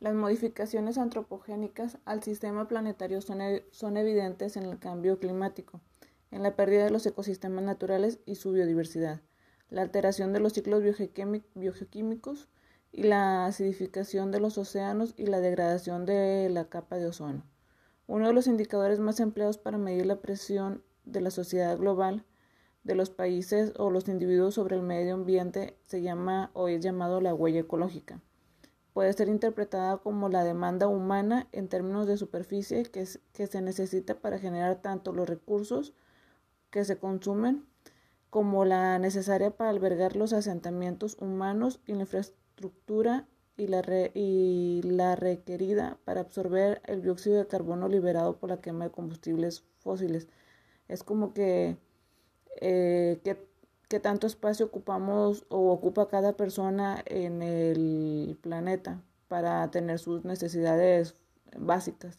Las modificaciones antropogénicas al sistema planetario son, e, son, evidentes en el cambio climático, en la pérdida de los ecosistemas naturales y su biodiversidad, la alteración de los ciclos biogeoquímicos y la acidificación de los océanos y la degradación de la capa de ozono. Uno de los indicadores más empleados para medir la presión de la sociedad global de los países o los individuos sobre el medio ambiente se llama o es llamado la huella ecológica. Puede ser interpretada como la demanda humana en términos de superficie que, que se necesita para generar tanto los recursos que se consumen como la necesaria para albergar los asentamientos humanos y la infraestructura y la, y la requerida para absorber el dióxido de carbono liberado por la quema de combustibles fósiles. Es como que eh, qué, tanto espacio ocupamos o ocupa cada persona en el planeta para tener sus necesidades básicas.